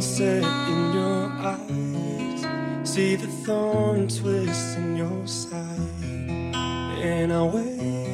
sunset in your eyes. See the thorn twist in your side. And I wait.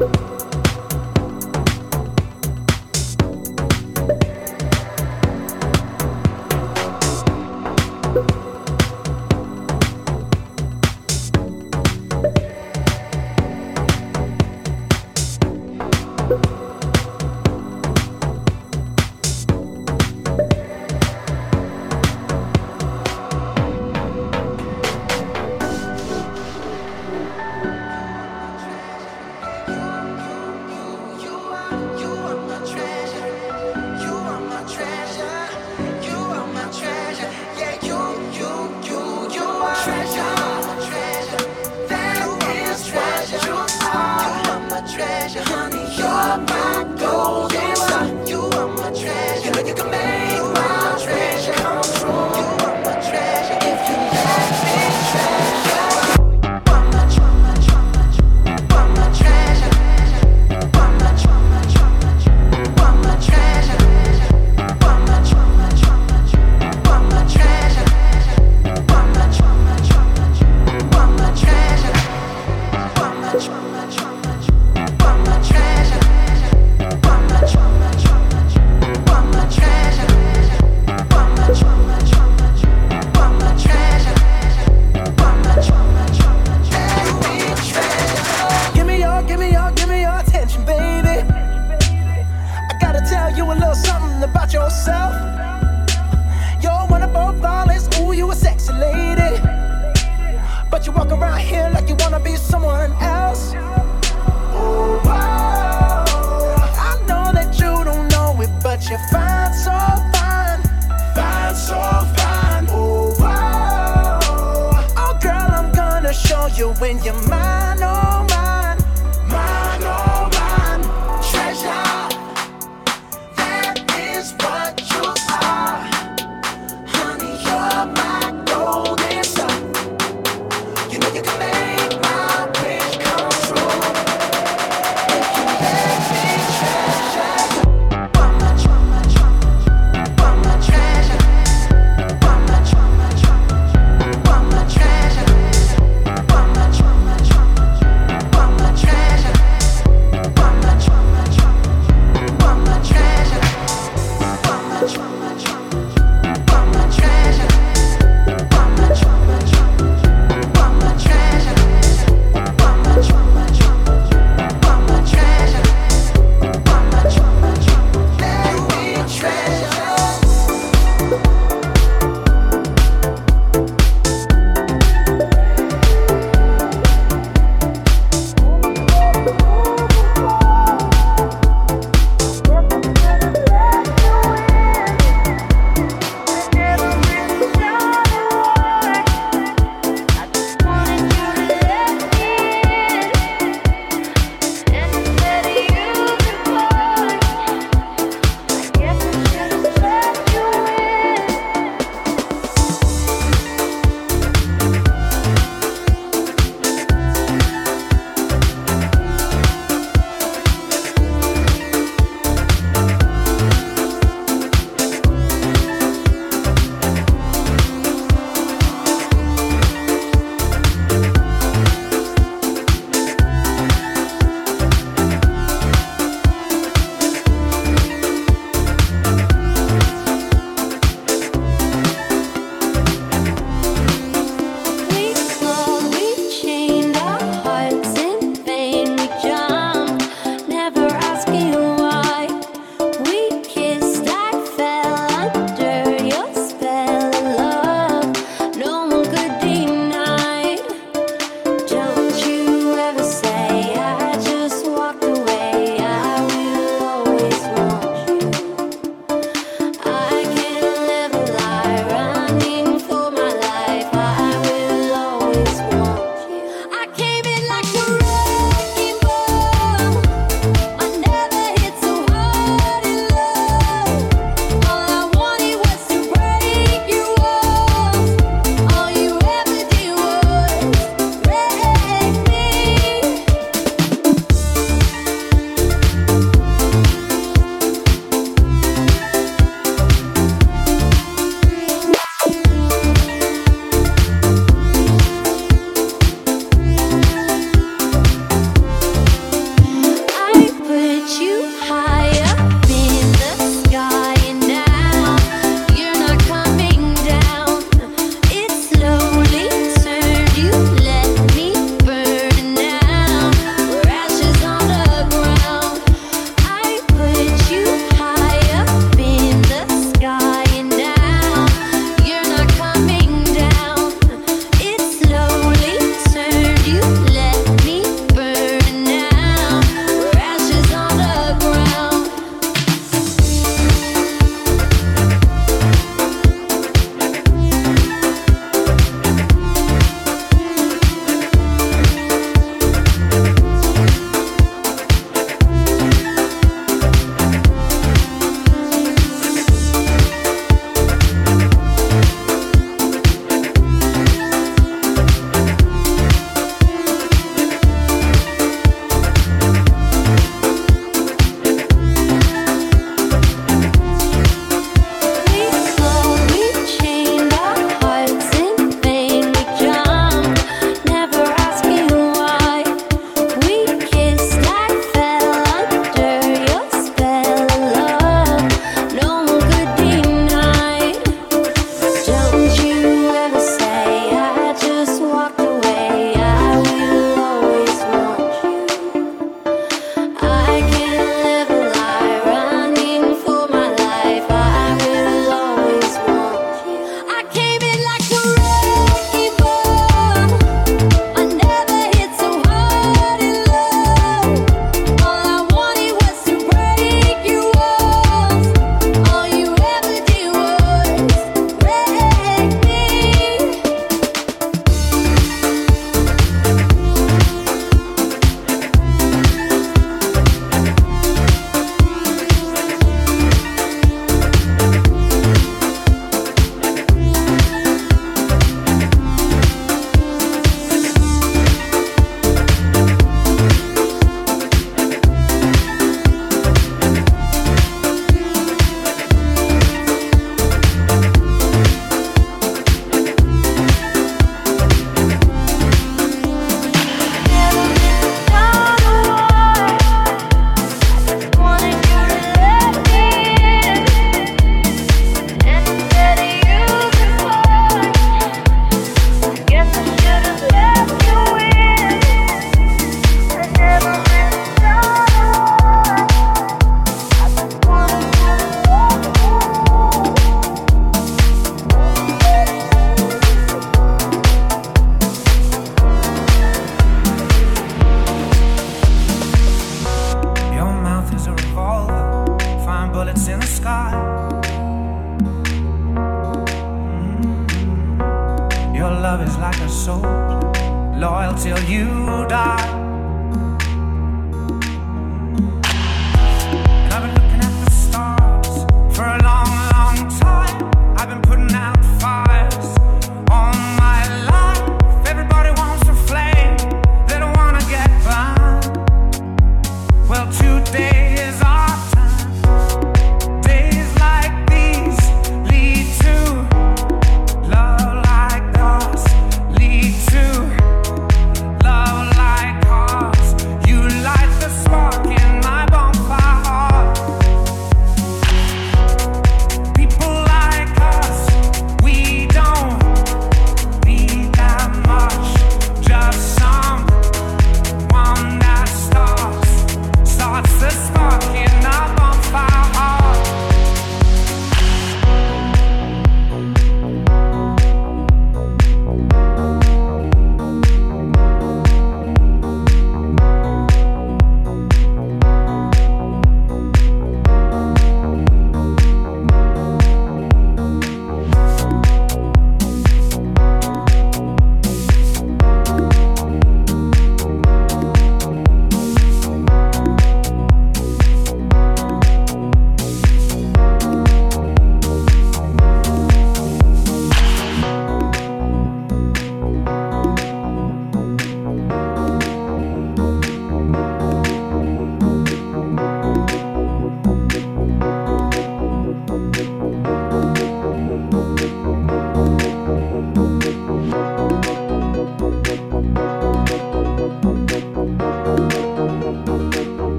You're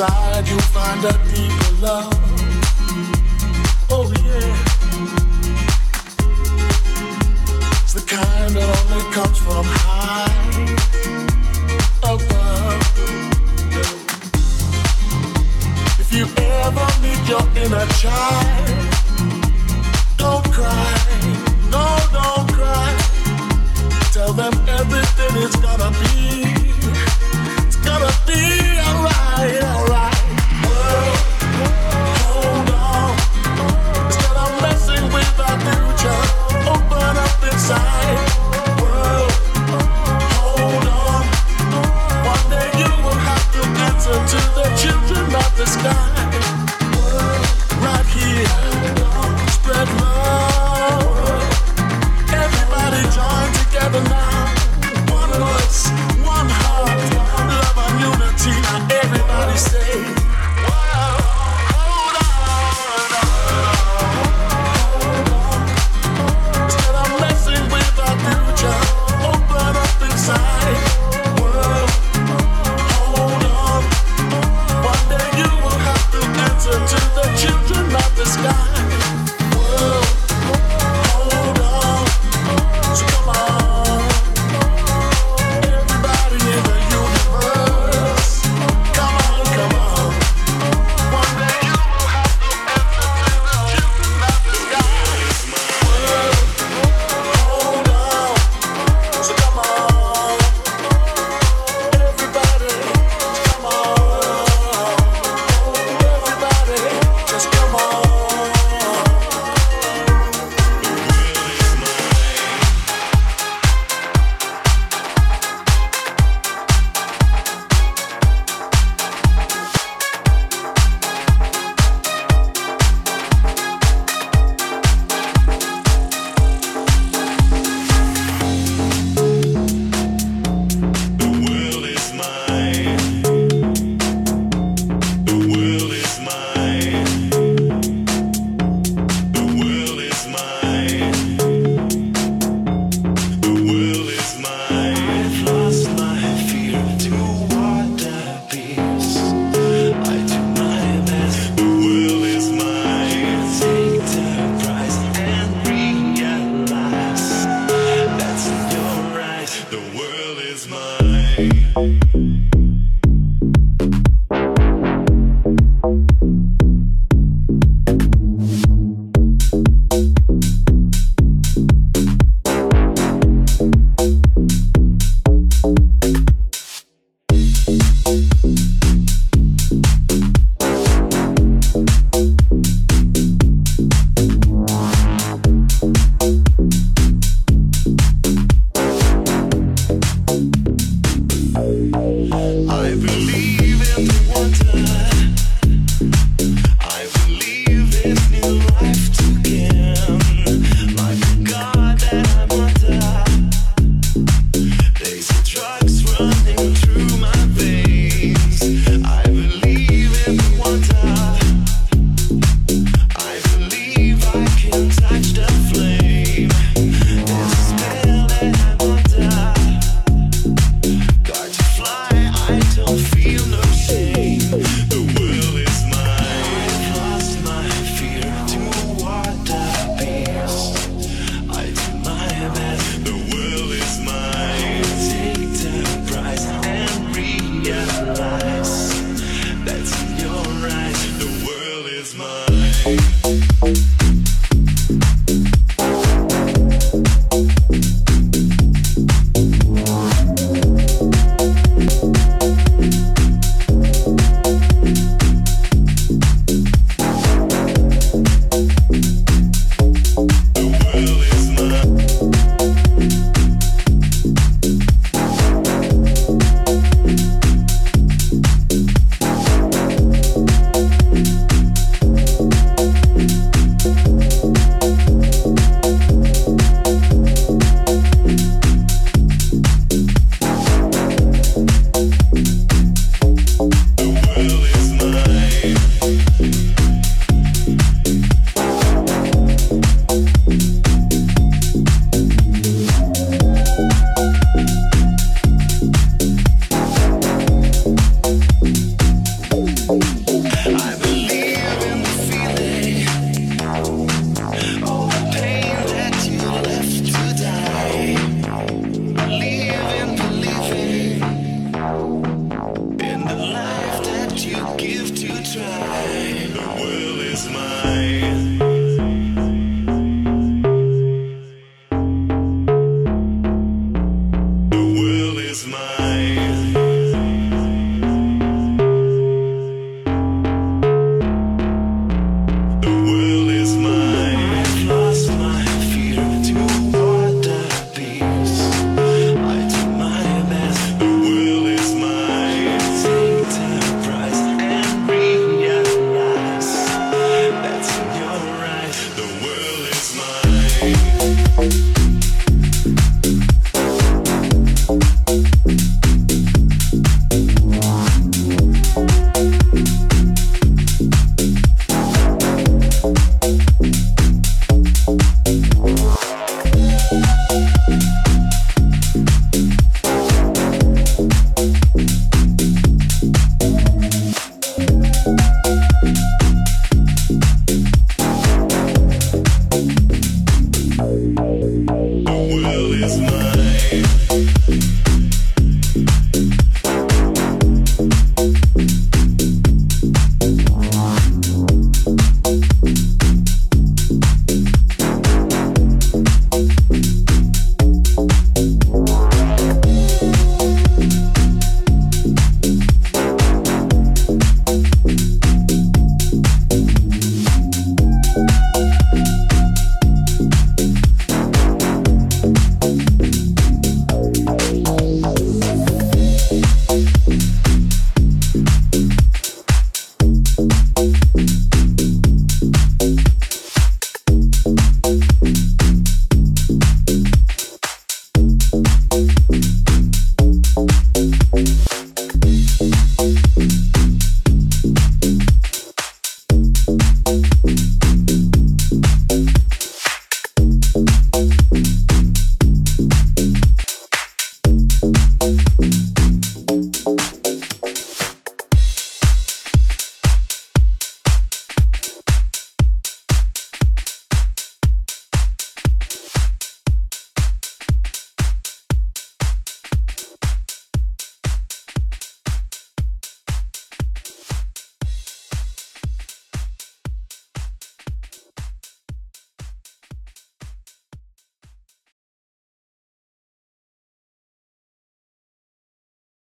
inside you find a deeper love